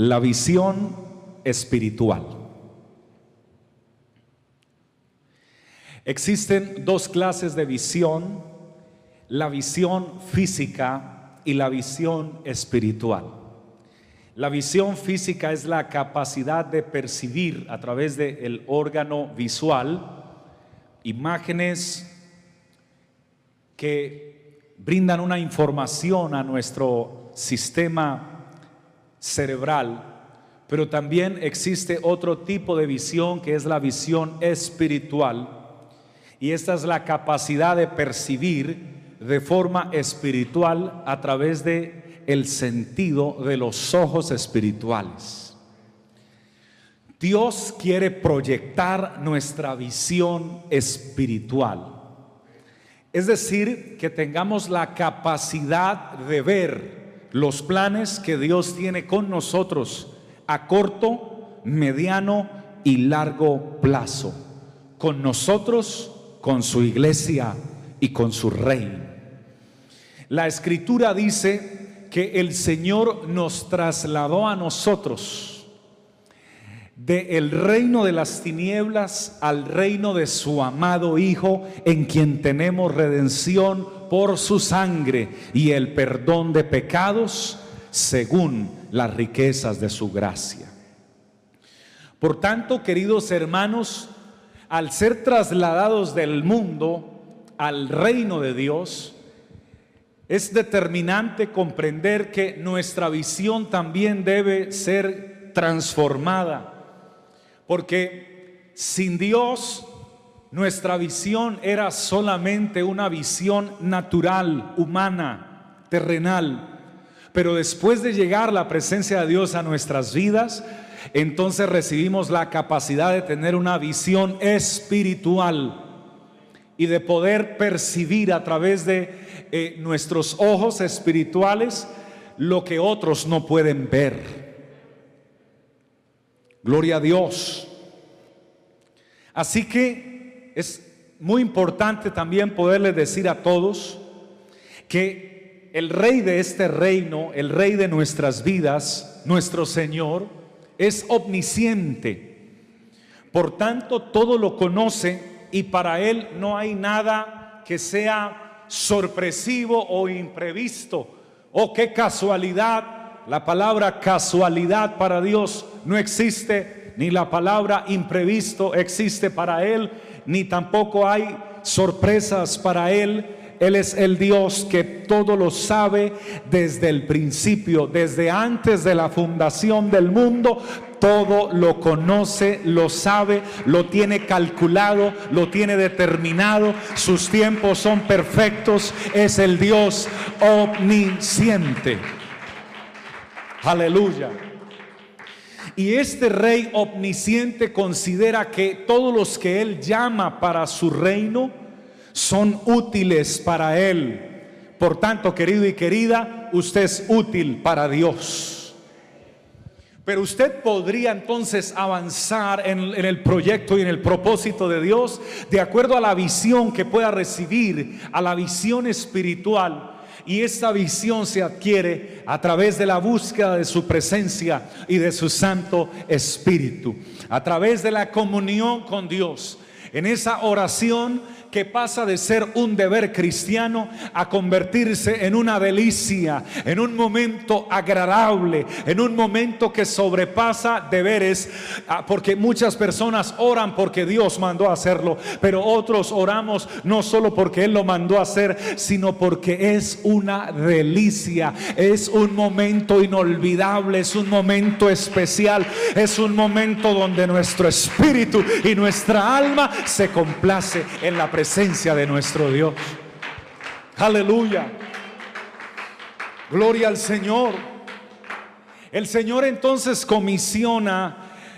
La visión espiritual. Existen dos clases de visión, la visión física y la visión espiritual. La visión física es la capacidad de percibir a través del órgano visual imágenes que brindan una información a nuestro sistema cerebral, pero también existe otro tipo de visión que es la visión espiritual. Y esta es la capacidad de percibir de forma espiritual a través de el sentido de los ojos espirituales. Dios quiere proyectar nuestra visión espiritual. Es decir, que tengamos la capacidad de ver los planes que Dios tiene con nosotros a corto, mediano y largo plazo. Con nosotros, con su iglesia y con su rey. La escritura dice que el Señor nos trasladó a nosotros de el reino de las tinieblas al reino de su amado Hijo, en quien tenemos redención por su sangre y el perdón de pecados según las riquezas de su gracia. Por tanto, queridos hermanos, al ser trasladados del mundo al reino de Dios, es determinante comprender que nuestra visión también debe ser transformada porque sin Dios nuestra visión era solamente una visión natural, humana, terrenal. Pero después de llegar la presencia de Dios a nuestras vidas, entonces recibimos la capacidad de tener una visión espiritual y de poder percibir a través de eh, nuestros ojos espirituales lo que otros no pueden ver. Gloria a Dios. Así que es muy importante también poderles decir a todos que el rey de este reino, el rey de nuestras vidas, nuestro Señor, es omnisciente. Por tanto, todo lo conoce y para Él no hay nada que sea sorpresivo o imprevisto. Oh, qué casualidad la palabra casualidad para Dios no existe, ni la palabra imprevisto existe para Él, ni tampoco hay sorpresas para Él. Él es el Dios que todo lo sabe desde el principio, desde antes de la fundación del mundo. Todo lo conoce, lo sabe, lo tiene calculado, lo tiene determinado. Sus tiempos son perfectos. Es el Dios omnisciente. Aleluya. Y este rey omnisciente considera que todos los que él llama para su reino son útiles para él. Por tanto, querido y querida, usted es útil para Dios. Pero usted podría entonces avanzar en, en, el proyecto y en el propósito de Dios de acuerdo a la visión que pueda recibir, a la visión espiritual y esta visión se adquiere a través de la búsqueda de su presencia y de su Santo Espíritu, a través de la comunión con Dios. En esa oración que pasa de ser un deber cristiano a convertirse en una delicia, en un momento agradable, en un momento que sobrepasa deberes, ah, porque muchas personas oran porque Dios mandó a hacerlo, pero otros oramos no solo porque Él lo mandó a hacer, sino porque es una delicia, es un momento inolvidable, es un momento especial, es un momento donde nuestro espíritu y nuestra alma se complace en la presencia presencia de nuestro Dios. Aleluya. Gloria al Señor. El Señor entonces comisiona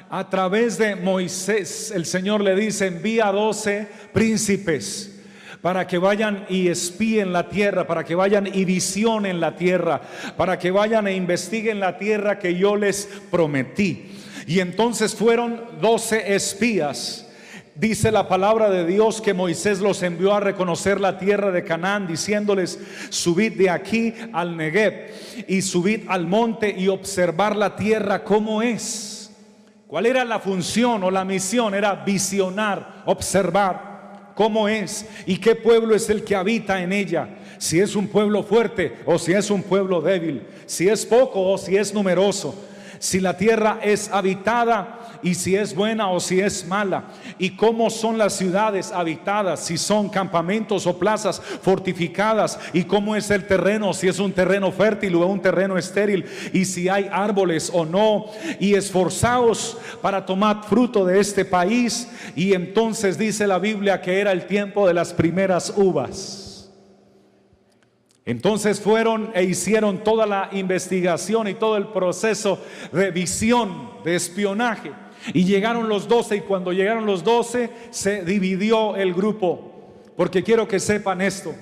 a través de Moisés. El Señor le dice, envía doce príncipes para que vayan y espíen la tierra, para que vayan y visionen la tierra, para que vayan e investiguen la tierra que yo les prometí. Y entonces fueron doce espías. Dice la palabra de Dios que Moisés los envió a reconocer la tierra de Canaán, diciéndoles, subid de aquí al Negev y subid al monte y observar la tierra como es. ¿Cuál era la función o la misión? Era visionar, observar cómo es y qué pueblo es el que habita en ella. Si es un pueblo fuerte o si es un pueblo débil. Si es poco o si es numeroso. Si la tierra es habitada y si es buena o si es mala, y cómo son las ciudades habitadas, si son campamentos o plazas fortificadas, y cómo es el terreno, si es un terreno fértil o un terreno estéril, y si hay árboles o no, y esforzados para tomar fruto de este país, y entonces dice la Biblia que era el tiempo de las primeras uvas. Entonces fueron e hicieron toda la investigación y todo el proceso de visión, de espionaje. Y llegaron los doce y cuando llegaron los doce se dividió el grupo. Porque quiero que sepan esto,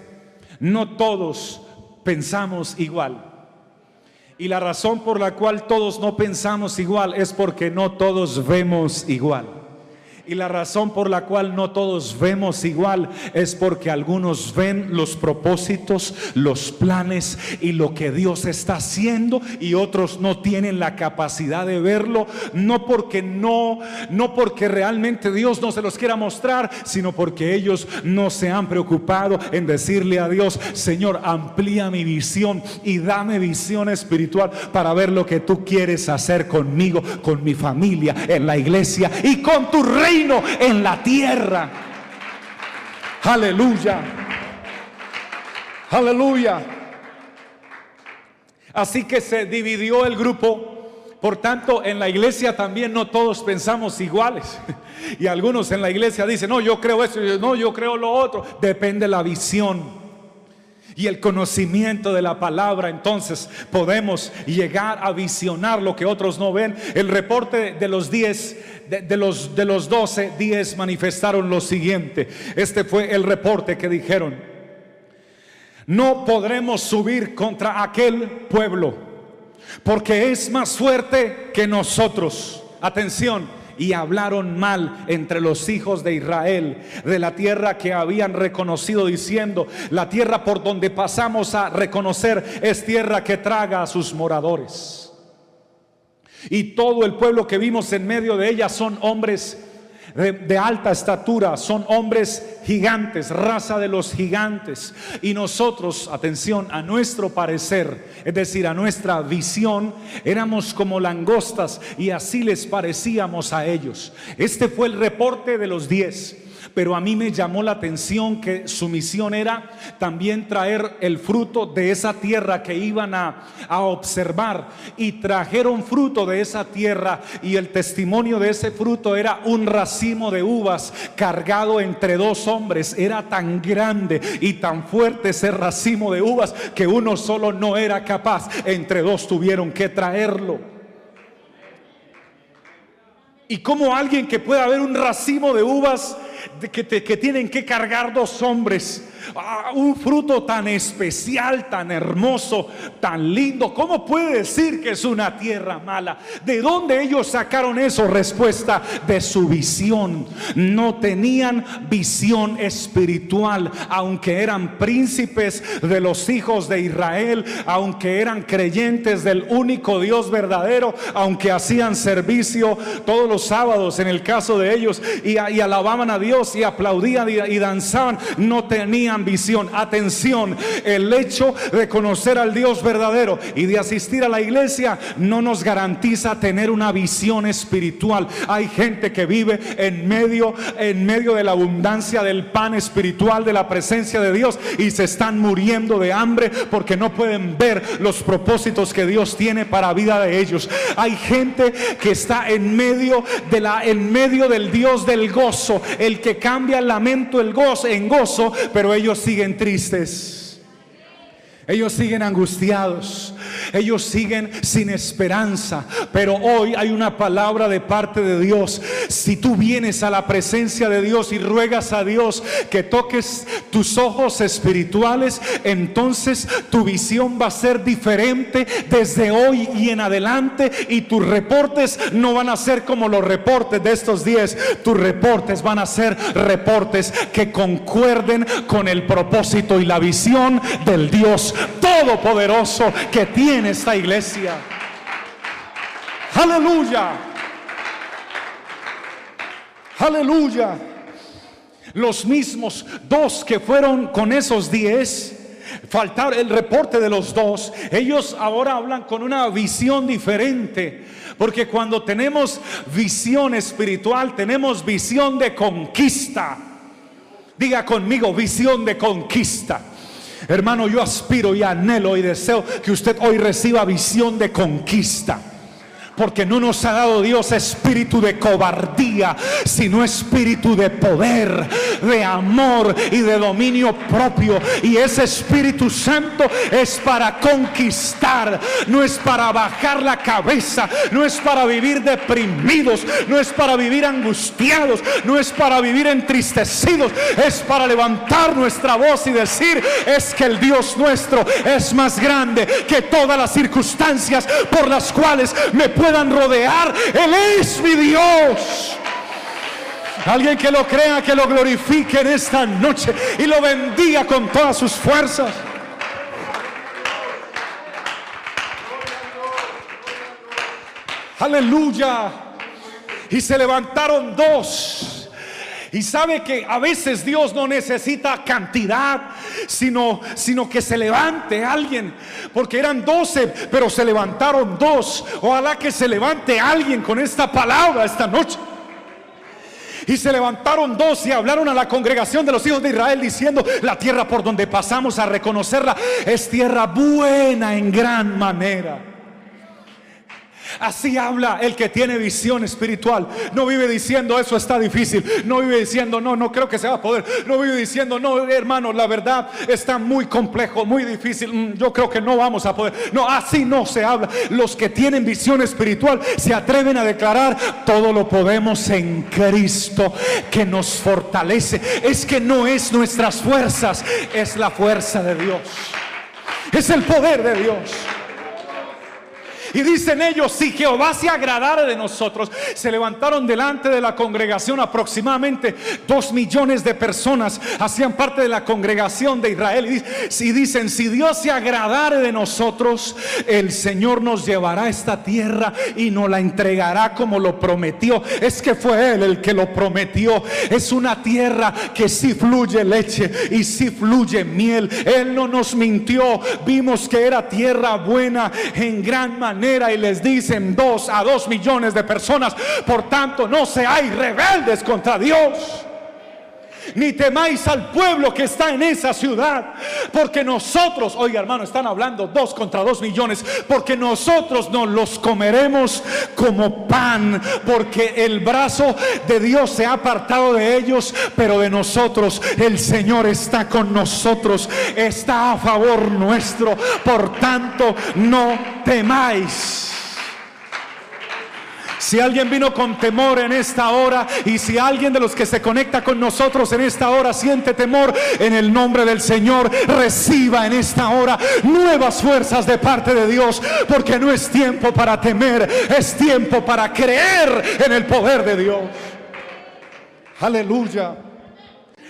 no todos pensamos igual. Y la razón por la cual todos no pensamos igual es porque no todos vemos igual. Y la razón por la cual no todos vemos igual es porque algunos ven los propósitos, los planes y lo que Dios está haciendo y otros no tienen la capacidad de verlo, no porque no no porque realmente Dios no se los quiera mostrar, sino porque ellos no se han preocupado en decirle a Dios, Señor, amplía mi visión y dame visión espiritual para ver lo que tú quieres hacer conmigo, con mi familia, en la iglesia y con tu reino en la tierra. Aleluya. Aleluya. Así que se dividió el grupo. Por tanto, en la iglesia también no todos pensamos iguales. Y algunos en la iglesia dicen, no, yo creo eso, no, yo creo lo otro. Depende la visión y el conocimiento de la palabra, entonces podemos llegar a visionar lo que otros no ven. El reporte de los 10, de, los, de los 12, 10 manifestaron lo siguiente. Este fue el reporte que dijeron. No podremos subir contra aquel pueblo, porque es más fuerte que nosotros. Atención, y hablaron mal entre los hijos de Israel de la tierra que habían reconocido diciendo, la tierra por donde pasamos a reconocer es tierra que traga a sus moradores. Y todo el pueblo que vimos en medio de ella son hombres de, alta estatura, son hombres gigantes, raza de los gigantes. Y nosotros, atención, a nuestro parecer, es decir, a nuestra visión, éramos como langostas y así les parecíamos a ellos. Este fue el reporte de los diez pero a mí me llamó la atención que su misión era también traer el fruto de esa tierra que iban a, observar y trajeron fruto de esa tierra y el testimonio de ese fruto era un racimo de uvas cargado entre dos hombres. Era tan grande y tan fuerte ese racimo de uvas que uno solo no era capaz. Entre dos tuvieron que traerlo. Y como alguien que pueda ver un racimo de uvas que, que tienen que cargar dos hombres Ah, un fruto tan especial, tan hermoso, tan lindo. ¿Cómo puede decir que es una tierra mala? ¿De dónde ellos sacaron eso? Respuesta de su visión. No tenían visión espiritual, aunque eran príncipes de los hijos de Israel, aunque eran creyentes del único Dios verdadero, aunque hacían servicio todos los sábados en el caso de ellos y, y alababan a Dios y aplaudían y danzaban, no tenían visión. Atención, el hecho de conocer al Dios verdadero y de asistir a la iglesia no nos garantiza tener una visión espiritual. Hay gente que vive en medio en medio de la abundancia del pan espiritual de la presencia de Dios y se están muriendo de hambre porque no pueden ver los propósitos que Dios tiene para vida de ellos. Hay gente que está en medio de la en medio del Dios del gozo, el que cambia el lamento el gozo en gozo, pero ellos siguen tristes. Ellos siguen angustiados. Ellos siguen sin esperanza. Pero hoy hay una palabra de parte de Dios. Si tú vienes a la presencia de Dios y ruegas a Dios que toques tus ojos espirituales, entonces tu visión va a ser diferente desde hoy y en adelante. Y tus reportes no van a ser como los reportes de estos días. Tus reportes van a ser reportes que concuerden con el propósito y la visión del Dios todopoderoso que tiene esta iglesia. Aleluya. Aleluya. Los mismos dos que fueron con esos diez, faltar el reporte de los dos, ellos ahora hablan con una visión diferente. Porque cuando tenemos visión espiritual, tenemos visión de conquista. Diga conmigo, visión de conquista. Hermano, yo aspiro y anhelo y deseo que usted hoy reciba visión de conquista. Porque no nos ha dado Dios espíritu de cobardía, sino espíritu de poder, de amor y de dominio propio. Y ese Espíritu Santo es para conquistar, no es para bajar la cabeza, no es para vivir deprimidos, no es para vivir angustiados, no es para vivir entristecidos, es para levantar nuestra voz y decir, es que el Dios nuestro es más grande que todas las circunstancias por las cuales me puedo rodear. Él es mi Dios. Alguien que lo crea, que lo glorifique en esta noche y lo bendiga con todas sus fuerzas. Aleluya. Y se levantaron dos y sabe que a veces Dios no necesita cantidad, sino, sino que se levante alguien. Porque eran doce, pero se levantaron dos. Ojalá que se levante alguien con esta palabra esta noche. Y se levantaron dos y hablaron a la congregación de los hijos de Israel diciendo, la tierra por donde pasamos a reconocerla es tierra buena en gran manera. Así habla el que tiene visión espiritual. No vive diciendo eso está difícil. No vive diciendo no, no creo que se va a poder. No vive diciendo no, hermano, la verdad está muy complejo, muy difícil. Mm, yo creo que no vamos a poder. No, así no se habla. Los que tienen visión espiritual se atreven a declarar todo lo podemos en Cristo que nos fortalece. Es que no es nuestras fuerzas, es la fuerza de Dios. Es el poder de Dios. Y dicen ellos, si Jehová se agradara de nosotros, se levantaron delante de la congregación aproximadamente dos millones de personas, hacían parte de la congregación de Israel. Y si dicen, si Dios se agradare de nosotros, el Señor nos llevará esta tierra y nos la entregará como lo prometió. Es que fue Él el que lo prometió. Es una tierra que sí fluye leche y sí fluye miel. Él no nos mintió. Vimos que era tierra buena en gran manera y les dicen dos a dos millones de personas, por tanto no seáis rebeldes contra Dios ni temáis al pueblo que está en esa ciudad. Porque nosotros, oiga hermano, están hablando dos contra dos millones, porque nosotros nos los comeremos como pan, porque el brazo de Dios se ha apartado de ellos, pero de nosotros el Señor está con nosotros, está a favor nuestro. Por tanto, no temáis. Si alguien vino con temor en esta hora y si alguien de los que se conecta con nosotros en esta hora siente temor, en el nombre del Señor, reciba en esta hora nuevas fuerzas de parte de Dios, porque no es tiempo para temer, es tiempo para creer en el poder de Dios. Aleluya.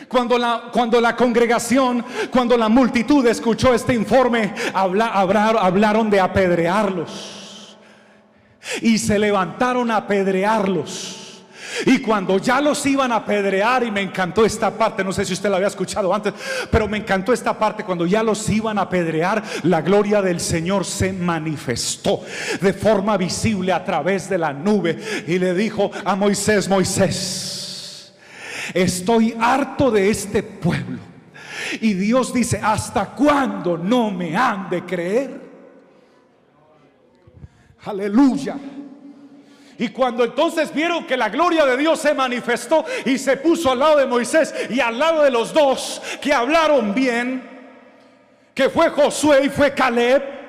Cuando la, cuando la, congregación, cuando la multitud escuchó este informe, hablaron de apedrearlos y se levantaron a apedrearlos. Y cuando ya los iban a apedrear, y me encantó esta parte, no sé si usted la había escuchado antes, pero me encantó esta parte, cuando ya los iban a apedrear, la gloria del Señor se manifestó de forma visible a través de la nube y le dijo a Moisés, Moisés, estoy harto de este pueblo. Y Dios dice, ¿hasta cuándo no me han de creer? Aleluya. Y cuando entonces vieron que la gloria de Dios se manifestó y se puso al lado de Moisés y al lado de los dos que hablaron bien, que fue Josué y fue Caleb,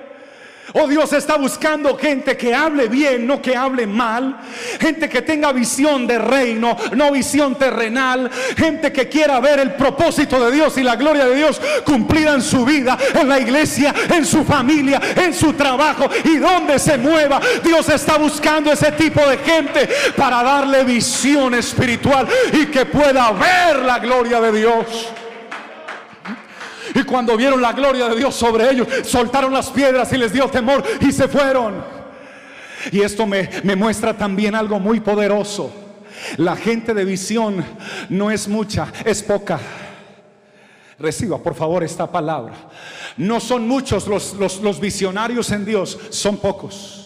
Oh Dios está buscando gente que hable bien, no que hable mal. Gente que tenga visión de reino, no visión terrenal. Gente que quiera ver el propósito de Dios y la gloria de Dios cumplida en su vida, en la iglesia, en su familia, en su trabajo y donde se mueva. Dios está buscando ese tipo de gente para darle visión espiritual y que pueda ver la gloria de Dios. Y cuando vieron la gloria de Dios sobre ellos, soltaron las piedras y les dio temor y se fueron. Y esto me, me muestra también algo muy poderoso. La gente de visión no es mucha, es poca. Reciba por favor esta palabra. No son muchos los, los, los visionarios en Dios, son pocos.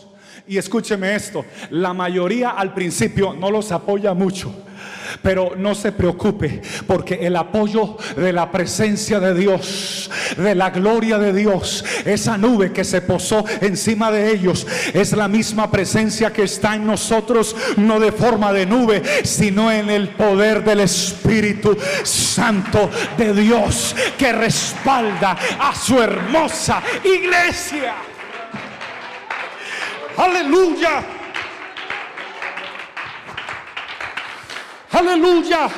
Y escúcheme esto, la mayoría al principio no los apoya mucho. Pero no se preocupe, porque el apoyo de la presencia de Dios, de la gloria de Dios, esa nube que se posó encima de ellos, es la misma presencia que está en nosotros, no de forma de nube, sino en el poder del Espíritu Santo de Dios que respalda a su hermosa iglesia. Aleluya. Aleluya.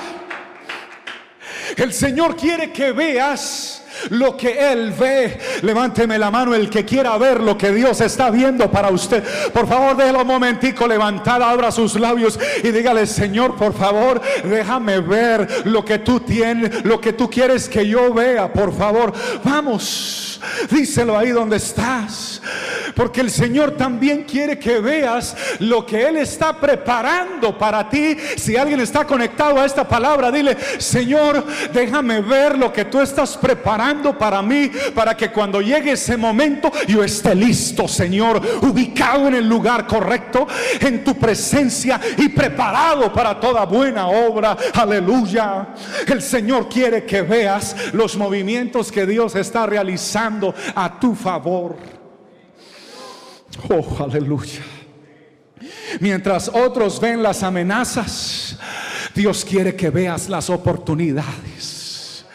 El Señor quiere que veas lo que Él ve. Levánteme la mano el que quiera ver lo que Dios está viendo para usted. Por favor, déjelo un momentico levantada, abra sus labios y dígale, Señor, por favor, déjame ver lo que tú tienes, lo que tú quieres que yo vea, por favor. Vamos, díselo ahí donde estás. Porque el Señor también quiere que veas lo que Él está preparando para ti. Si alguien está conectado a esta palabra, dile, Señor, déjame ver lo que tú estás preparando para mí, para que cuando llegue ese momento yo esté listo, Señor, ubicado en el lugar correcto, en tu presencia y preparado para toda buena obra. Aleluya. El Señor quiere que veas los movimientos que Dios está realizando a tu favor. Oh, aleluya. Mientras otros ven las amenazas, Dios quiere que veas las oportunidades.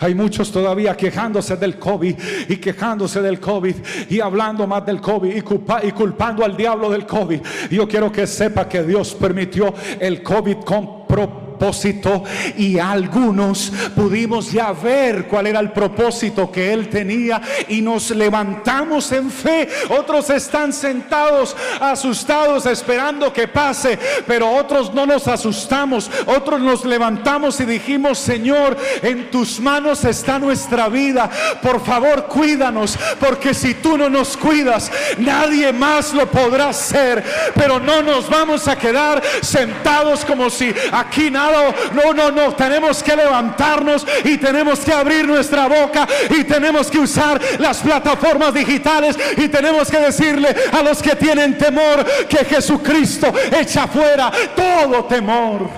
Hay muchos todavía quejándose del COVID y quejándose del COVID y hablando más del COVID y, y culpando al diablo del COVID. Yo quiero que sepa que Dios permitió el COVID con propósito propósito y algunos pudimos ya ver cuál era el propósito que él tenía y nos levantamos en fe. Otros están sentados asustados esperando que pase, pero otros no nos asustamos, otros nos levantamos y dijimos, Señor, en tus manos está nuestra vida. Por favor, cuídanos, porque si tú no nos cuidas, nadie más lo podrá hacer. Pero no nos vamos a quedar sentados como si aquí nada no, no, no. Tenemos que levantarnos y tenemos que abrir nuestra boca y tenemos que usar las plataformas digitales y tenemos que decirle a los que tienen temor que Jesucristo echa fuera todo temor.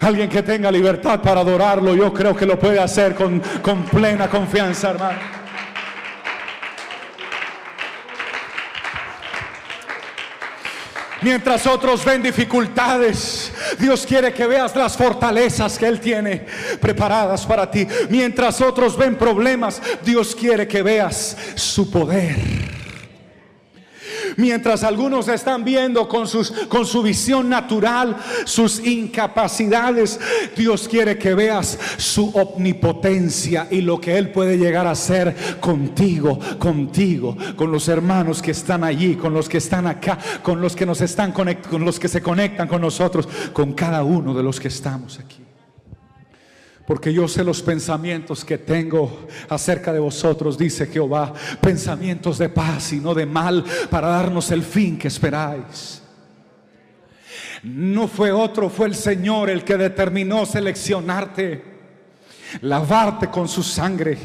Alguien que tenga libertad para adorarlo, yo creo que lo puede hacer con, con plena confianza, hermano. Mientras otros ven dificultades, Dios quiere que veas las fortalezas que Él tiene preparadas para ti. Mientras otros ven problemas, Dios quiere que veas su poder. Mientras algunos están viendo con, sus, con su visión natural sus incapacidades, Dios quiere que veas su omnipotencia y lo que Él puede llegar a hacer contigo, contigo, con los hermanos que están allí, con los que están acá, con los que nos están con los que se conectan con nosotros, con cada uno de los que estamos aquí. Porque yo sé los pensamientos que tengo acerca de vosotros, dice Jehová, pensamientos de paz y no de mal, para darnos el fin que esperáis. No fue otro, fue el Señor el que determinó seleccionarte, lavarte con su sangre,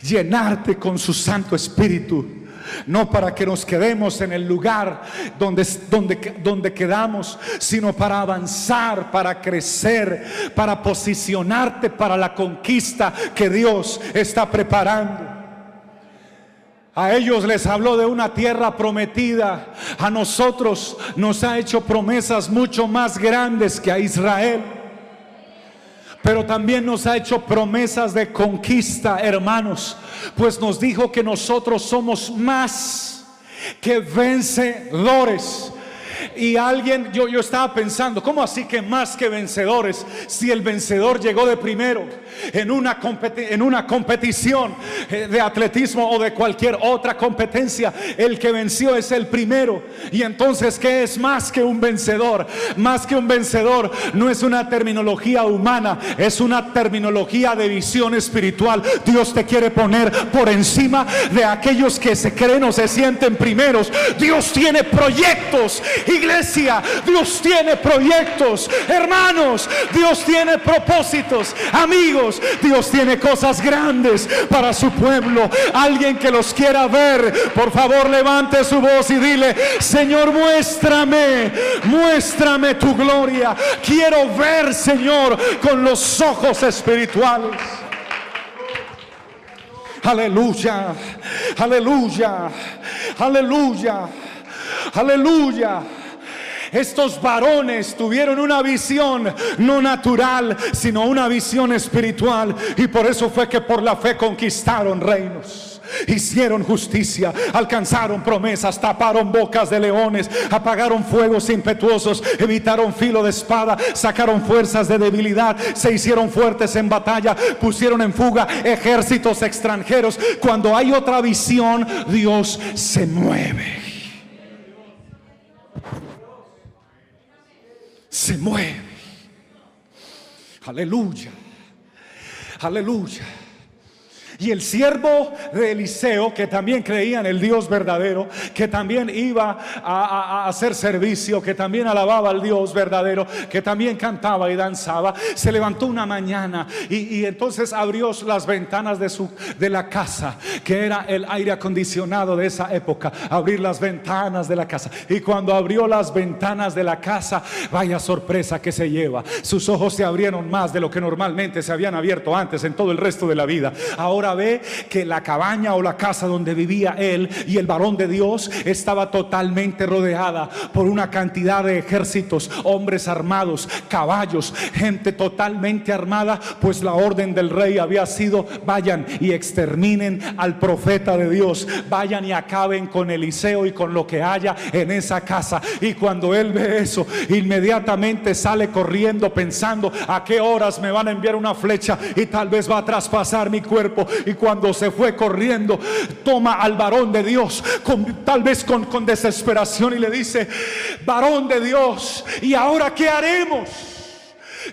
llenarte con su Santo Espíritu no para que nos quedemos en el lugar donde, donde, donde quedamos, sino para avanzar, para crecer, para posicionarte para la conquista que Dios está preparando. A ellos les habló de una tierra prometida. A nosotros nos ha hecho promesas mucho más grandes que a Israel pero también nos ha hecho promesas de conquista, hermanos, pues nos dijo que nosotros somos más que vencedores. Y alguien, yo, yo estaba pensando, ¿cómo así que más que vencedores? Si el vencedor llegó de primero en una, en una competición eh, de atletismo o de cualquier otra competencia, el que venció es el primero. Y entonces, ¿qué es más que un vencedor? Más que un vencedor no es una terminología humana, es una terminología de visión espiritual. Dios te quiere poner por encima de aquellos que se creen o se sienten primeros. Dios tiene proyectos Iglesia, Dios tiene proyectos. Hermanos, Dios tiene propósitos. Amigos, Dios tiene cosas grandes para su pueblo. Alguien que los quiera ver, por favor levante su voz y dile, Señor, muéstrame, muéstrame tu gloria. Quiero ver, Señor, con los ojos espirituales. Aleluya, aleluya, aleluya, aleluya. Estos varones tuvieron una visión no natural, sino una visión espiritual. Y por eso fue que por la fe conquistaron reinos hicieron justicia, alcanzaron promesas, taparon bocas de leones, apagaron fuegos impetuosos, evitaron filo de espada, sacaron fuerzas de debilidad, se hicieron fuertes en batalla, pusieron en fuga ejércitos extranjeros. Cuando hay otra visión, Dios se mueve. Se mueve. Aleluya. Aleluya. Y el siervo de Eliseo, que también creía en el Dios verdadero, que también iba a, hacer servicio, que también alababa al Dios verdadero, que también cantaba y danzaba, se levantó una mañana y, entonces abrió las ventanas de, su, de la casa, que era el aire acondicionado de esa época, abrir las ventanas de la casa. Y cuando abrió las ventanas de la casa, vaya sorpresa que se lleva. Sus ojos se abrieron más de lo que normalmente se habían abierto antes en todo el resto de la vida. Ahora ve que la cabaña o la casa donde vivía él y el varón de Dios estaba totalmente rodeada por una cantidad de ejércitos, hombres armados, caballos, gente totalmente armada, pues la orden del rey había sido, vayan y exterminen al profeta de Dios, vayan y acaben con Eliseo y con lo que haya en esa casa. Y cuando él ve eso, inmediatamente sale corriendo pensando a qué horas me van a enviar una flecha y tal vez va a traspasar mi cuerpo y cuando se fue corriendo, toma al varón de Dios, tal vez con, con desesperación, y le dice, varón de Dios, ¿y ahora qué haremos?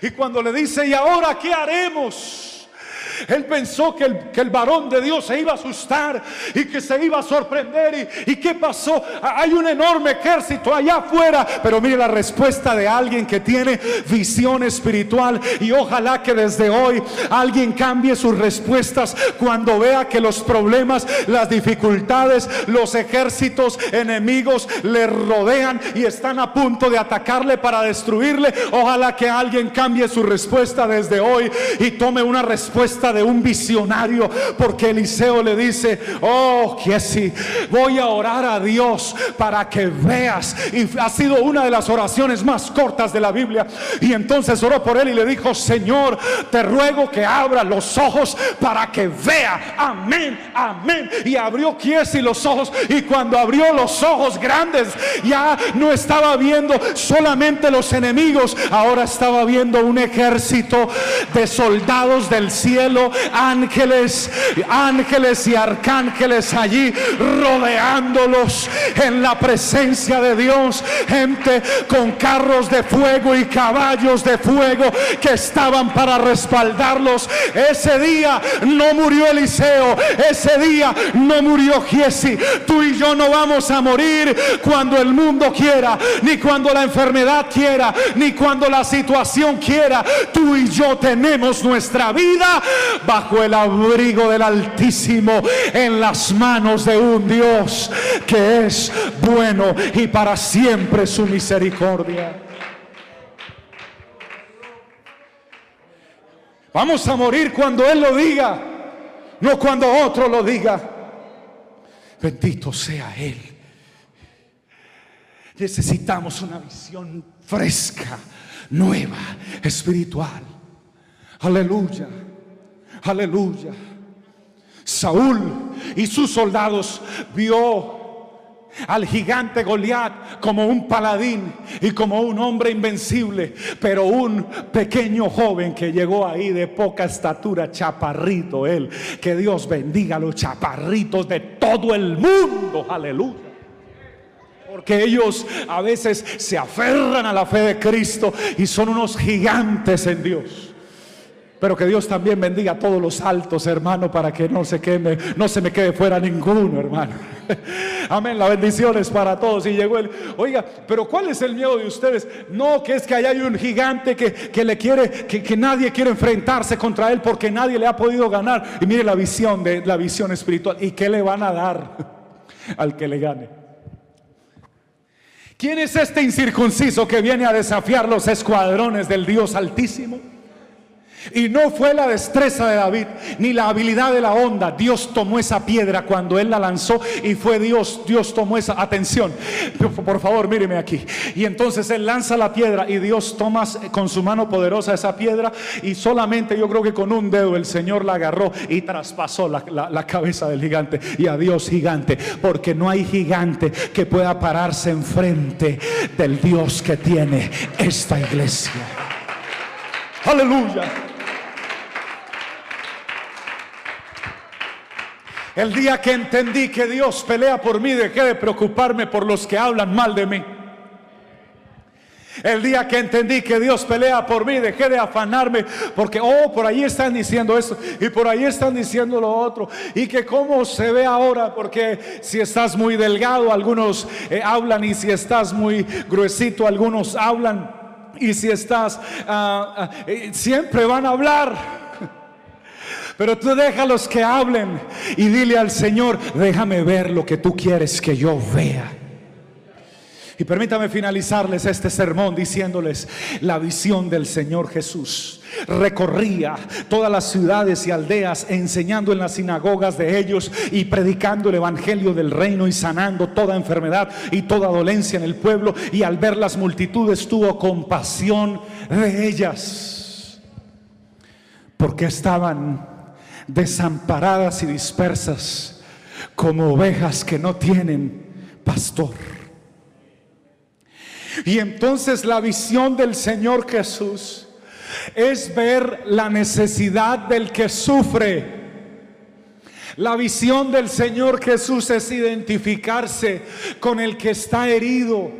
Y cuando le dice, ¿y ahora qué haremos? Él pensó que el, que el, varón de Dios se iba a asustar y que se iba a sorprender. ¿Y, ¿Y qué pasó? Hay un enorme ejército allá afuera. Pero mire la respuesta de alguien que tiene visión espiritual. Y ojalá que desde hoy alguien cambie sus respuestas cuando vea que los problemas, las dificultades, los ejércitos enemigos le rodean y están a punto de atacarle para destruirle. Ojalá que alguien cambie su respuesta desde hoy y tome una respuesta de un visionario, porque Eliseo le dice, oh, que voy a orar a Dios para que veas. Y ha sido una de las oraciones más cortas de la Biblia. Y entonces oró por él y le dijo, Señor, te ruego que abra los ojos para que vea. Amén, amén. Y abrió Kiesi los ojos. Y cuando abrió los ojos grandes, ya no estaba viendo solamente los enemigos, ahora estaba viendo un ejército de soldados del cielo ángeles, ángeles y arcángeles allí rodeándolos en la presencia de Dios. Gente con carros de fuego y caballos de fuego que estaban para respaldarlos. Ese día no murió Eliseo, ese día no murió Giesi. Tú y yo no vamos a morir cuando el mundo quiera, ni cuando la enfermedad quiera, ni cuando la situación quiera. Tú y yo tenemos nuestra vida bajo el abrigo del Altísimo en las manos de un Dios que es bueno y para siempre su misericordia. Vamos a morir cuando Él lo diga, no cuando otro lo diga. Bendito sea Él. Necesitamos una visión fresca, nueva, espiritual. Aleluya, aleluya. Saúl y sus soldados vio al gigante Goliat como un paladín y como un hombre invencible, pero un pequeño joven que llegó ahí de poca estatura, chaparrito él. Que Dios bendiga a los chaparritos de todo el mundo. Aleluya. Porque ellos a veces se aferran a la fe de Cristo y son unos gigantes en Dios. Pero que Dios también bendiga a todos los altos, hermano, para que no se queme, no se me quede fuera ninguno, hermano. Amén, la bendición es para todos. Y llegó el, oiga, pero ¿cuál es el miedo de ustedes? No, que es que allá hay un gigante que, le quiere, que, que, nadie quiere enfrentarse contra él porque nadie le ha podido ganar. Y mire la visión de la visión espiritual. ¿Y qué le van a dar al que le gane? ¿Quién es este incircunciso que viene a desafiar los escuadrones del Dios Altísimo? Y no fue la destreza de David ni la habilidad de la onda. Dios tomó esa piedra cuando él la lanzó y fue Dios. Dios tomó esa atención. Por favor, míreme aquí. Y entonces él lanza la piedra y Dios toma con su mano poderosa esa piedra y solamente yo creo que con un dedo el Señor la agarró y traspasó la, la cabeza del gigante. Y adiós gigante, porque no hay gigante que pueda pararse enfrente del Dios que tiene esta iglesia. Aleluya. El día que entendí que Dios pelea por mí, dejé de preocuparme por los que hablan mal de mí. El día que entendí que Dios pelea por mí, dejé de afanarme porque, oh, por ahí están diciendo esto y por ahí están diciendo lo otro. Y que cómo se ve ahora, porque si estás muy delgado, algunos eh, hablan y si estás muy gruesito, algunos hablan. Y si estás, ah, ah, eh, siempre van a hablar. Pero tú déjalos que hablen y dile al Señor, déjame ver lo que tú quieres que yo vea. Y permítame finalizarles este sermón diciéndoles la visión del Señor Jesús. Recorría todas las ciudades y aldeas enseñando en las sinagogas de ellos y predicando el Evangelio del reino y sanando toda enfermedad y toda dolencia en el pueblo. Y al ver las multitudes tuvo compasión de ellas. Porque estaban desamparadas y dispersas como ovejas que no tienen pastor. Y entonces la visión del Señor Jesús es ver la necesidad del que sufre. La visión del Señor Jesús es identificarse con el que está herido.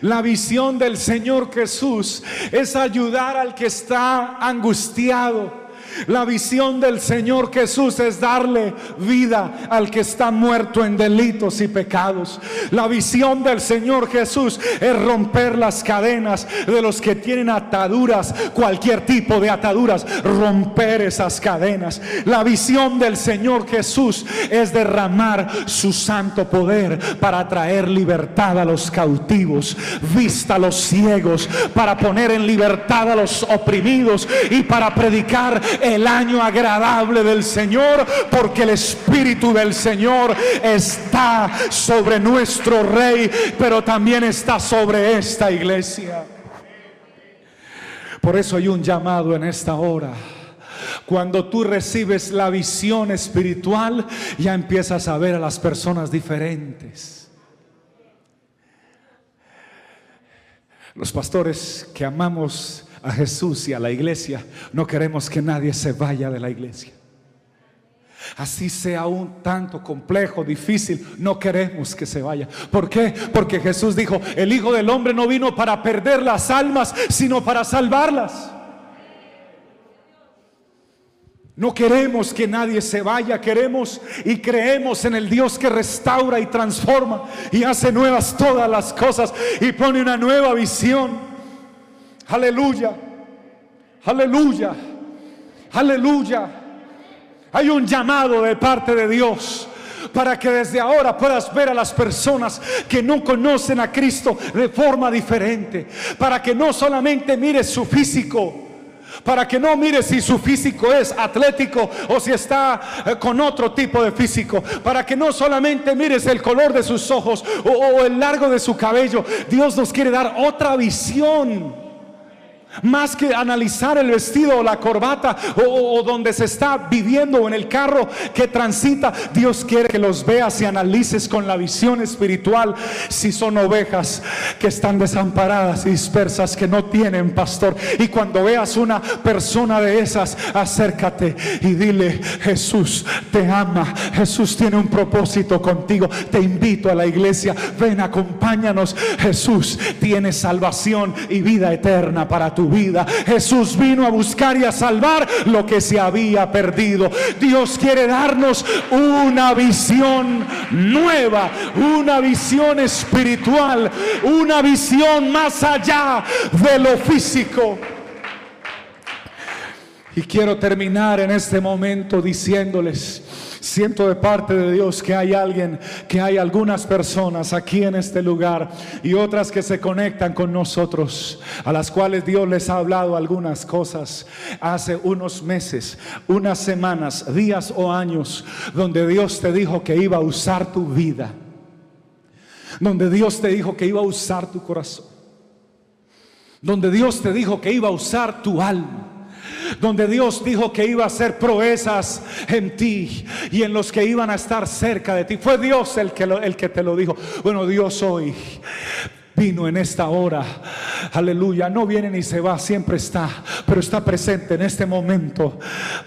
La visión del Señor Jesús es ayudar al que está angustiado. La visión del Señor Jesús es darle vida al que está muerto en delitos y pecados. La visión del Señor Jesús es romper las cadenas de los que tienen ataduras, cualquier tipo de ataduras, romper esas cadenas. La visión del Señor Jesús es derramar su santo poder para traer libertad a los cautivos, vista a los ciegos, para poner en libertad a los oprimidos y para predicar el año agradable del Señor, porque el Espíritu del Señor está sobre nuestro Rey, pero también está sobre esta iglesia. Por eso hay un llamado en esta hora. Cuando tú recibes la visión espiritual, ya empiezas a ver a las personas diferentes. Los pastores que amamos a Jesús y a la iglesia, no queremos que nadie se vaya de la iglesia. Así sea un tanto complejo, difícil, no queremos que se vaya. ¿Por qué? Porque Jesús dijo, el Hijo del Hombre no vino para perder las almas, sino para salvarlas. No queremos que nadie se vaya, queremos y creemos en el Dios que restaura y transforma y hace nuevas todas las cosas y pone una nueva visión. Aleluya, aleluya, aleluya. Hay un llamado de parte de Dios para que desde ahora puedas ver a las personas que no conocen a Cristo de forma diferente, para que no solamente mires su físico, para que no mires si su físico es atlético o si está eh, con otro tipo de físico, para que no solamente mires el color de sus ojos o, o el largo de su cabello, Dios nos quiere dar otra visión más que analizar el vestido o la corbata o, donde se está viviendo o en el carro que transita, Dios quiere que los veas y analices con la visión espiritual si son ovejas que están desamparadas y dispersas, que no tienen pastor. Y cuando veas una persona de esas, acércate y dile, Jesús te ama, Jesús tiene un propósito contigo, te invito a la iglesia, ven, acompáñanos, Jesús tiene salvación y vida eterna para tu vida. Jesús vino a buscar y a salvar lo que se había perdido. Dios quiere darnos una visión nueva, una visión espiritual, una visión más allá de lo físico. Y quiero terminar en este momento diciéndoles, Siento de parte de Dios que hay alguien, que hay algunas personas aquí en este lugar y otras que se conectan con nosotros, a las cuales Dios les ha hablado algunas cosas hace unos meses, unas semanas, días o años, donde Dios te dijo que iba a usar tu vida, donde Dios te dijo que iba a usar tu corazón, donde Dios te dijo que iba a usar tu alma donde Dios dijo que iba a hacer proezas en ti y en los que iban a estar cerca de ti. Fue Dios el que, el que te lo dijo. Bueno, Dios hoy vino en esta hora. Aleluya. No viene ni se va, siempre está. Pero está presente en este momento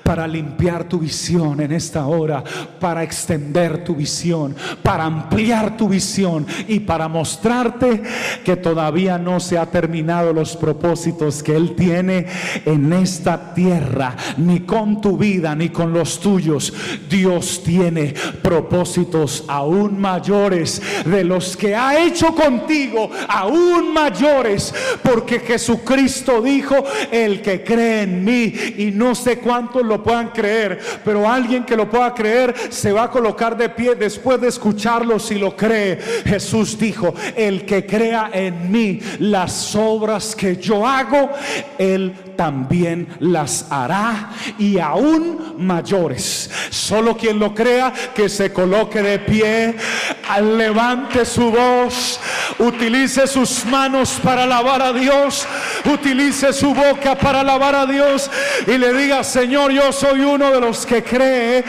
para limpiar tu visión en esta hora. Para extender tu visión. Para ampliar tu visión. Y para mostrarte que todavía no se ha terminado los propósitos que Él tiene en esta tierra. Ni con tu vida, ni con los tuyos. Dios tiene propósitos aún mayores de los que ha hecho contigo aún mayores, porque Jesucristo dijo, el que cree en mí, y no sé cuántos lo puedan creer, pero alguien que lo pueda creer se va a colocar de pie después de escucharlo si lo cree. Jesús dijo, el que crea en mí, las obras que yo hago, él también las hará y aún mayores. Solo quien lo crea que se coloque de pie, levante su voz, utilice sus manos para alabar a Dios, utilice su boca para alabar a Dios y le diga, Señor, yo soy uno de los que cree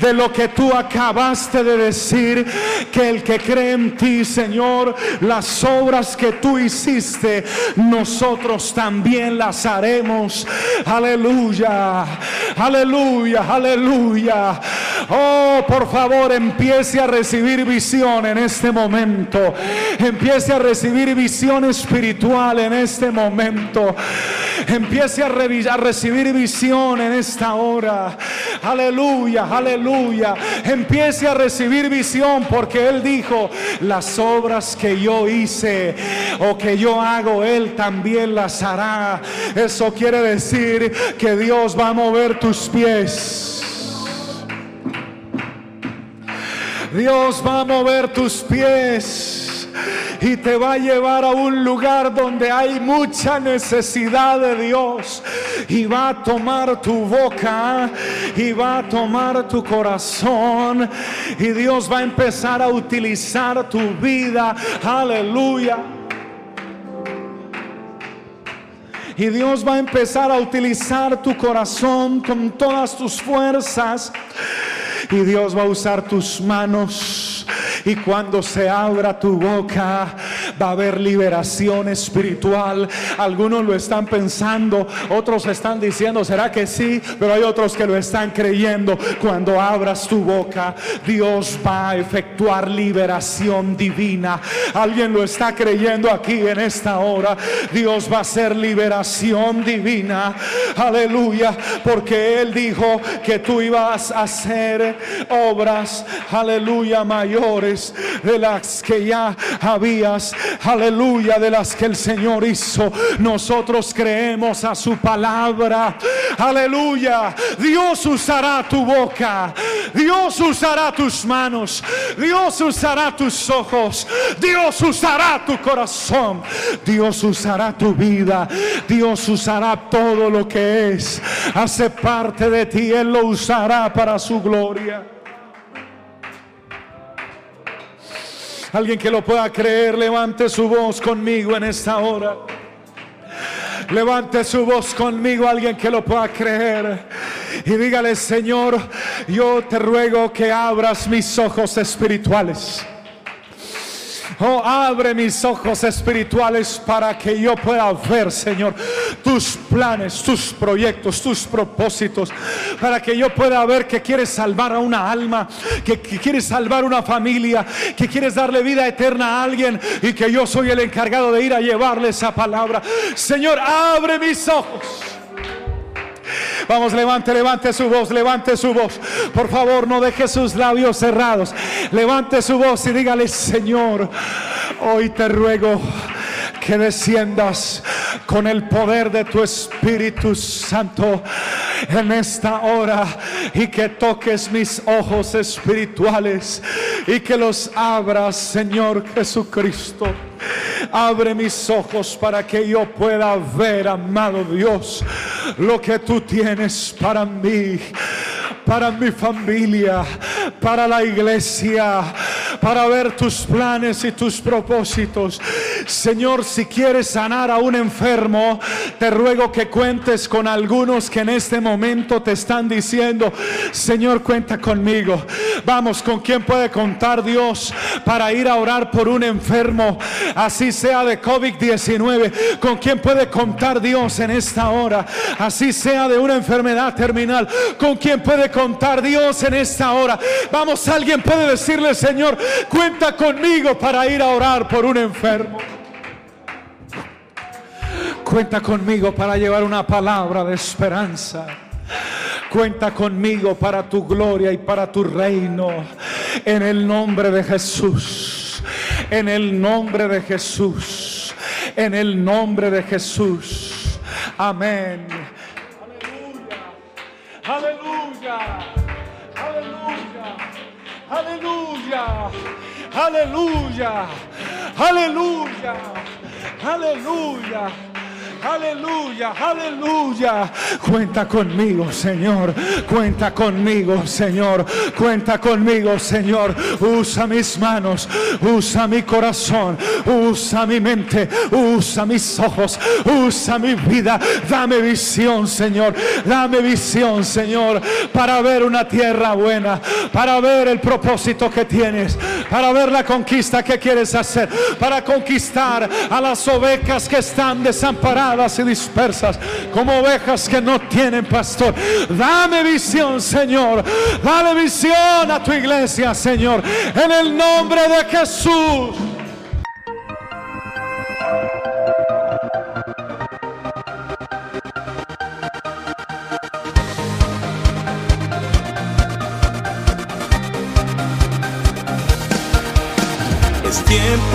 de lo que tú acabaste de decir, que el que cree en ti, Señor, las obras que tú hiciste, nosotros también las haremos Aleluya, aleluya, aleluya. Oh, por favor, empiece a recibir visión en este momento. Empiece a recibir visión espiritual en este momento. Empiece a, recibir visión en esta hora. Aleluya, aleluya. Empiece a recibir visión porque Él dijo, las obras que yo hice o que yo hago, Él también las hará. Eso quiere decir que Dios va a mover tus pies. Dios va a mover tus pies y te va a llevar a un lugar donde hay mucha necesidad de Dios y va a tomar tu boca y va a tomar tu corazón y Dios va a empezar a utilizar tu vida. Aleluya. Y Dios va a empezar a utilizar tu corazón con todas tus fuerzas. Y Dios va a usar tus manos Y cuando se abra tu boca, va a haber liberación espiritual. Algunos lo están pensando, otros están diciendo, ¿será que sí? Pero hay otros que lo están creyendo. Cuando abras tu boca, Dios va a efectuar liberación divina. Alguien lo está creyendo aquí en esta hora. Dios va a hacer liberación divina. Aleluya. Porque Él dijo que tú ibas a hacer obras, aleluya, mayores de las que ya habías, aleluya, de las que el Señor hizo. Nosotros creemos a su palabra. Aleluya. Dios usará tu boca. Dios usará tus manos. Dios usará tus ojos. Dios usará tu corazón. Dios usará tu vida. Dios usará todo lo que es. Hace parte de ti. Él lo usará para su gloria. Alguien que lo pueda creer, levante su voz conmigo en esta hora. Levante su voz conmigo, alguien que lo pueda creer. Y dígale, Señor, yo te ruego que abras mis ojos espirituales. Oh, abre mis ojos espirituales para que yo pueda ver, Señor, tus planes, tus proyectos, tus propósitos. Para que yo pueda ver que quieres salvar a una alma, que, quieres salvar una familia, que quieres darle vida eterna a alguien y que yo soy el encargado de ir a llevarle esa palabra. Señor, abre mis ojos. Vamos, levante, levante su voz, levante su voz. Por favor, no deje sus labios cerrados. Levante su voz y dígale, Señor, hoy te ruego que desciendas con el poder de tu Espíritu Santo en esta hora y que toques mis ojos espirituales y que los abras, Señor Jesucristo. Abre mis ojos para que yo pueda ver, amado Dios, lo que tú tienes para mí, para mi familia, para la iglesia, para ver tus planes y tus propósitos. Señor, si quieres sanar a un enfermo, te ruego que cuentes con algunos que en este momento te están diciendo, Señor, cuenta conmigo. Vamos, ¿con quién puede contar Dios para ir a orar por un enfermo? Así sea de COVID-19. ¿Con quién puede contar Dios en esta hora? Así sea de una enfermedad terminal. ¿Con quién puede contar Dios en esta hora? Vamos, alguien puede decirle, Señor, cuenta conmigo para ir a orar por un enfermo. Cuenta conmigo para llevar una palabra de esperanza. Cuenta conmigo para tu gloria y para tu reino. En el nombre de Jesús. En el nombre de Jesús. En el nombre de Jesús. Amén. Aleluya. Aleluya. Aleluya. Aleluya. Aleluya. Cuenta conmigo, Señor. Cuenta conmigo, Señor. Cuenta conmigo, Señor. Usa mis manos, usa mi corazón, usa mi mente, usa mis ojos, usa mi vida. Dame visión, Señor. Dame visión, Señor, para ver una tierra buena, para ver el propósito que tienes, para ver la conquista que quieres hacer, para conquistar a las ovejas que están desamparadas y dispersas como ovejas que no tienen pastor. Dame visión, Señor. Dale visión a tu iglesia, Señor. En el nombre de Jesús.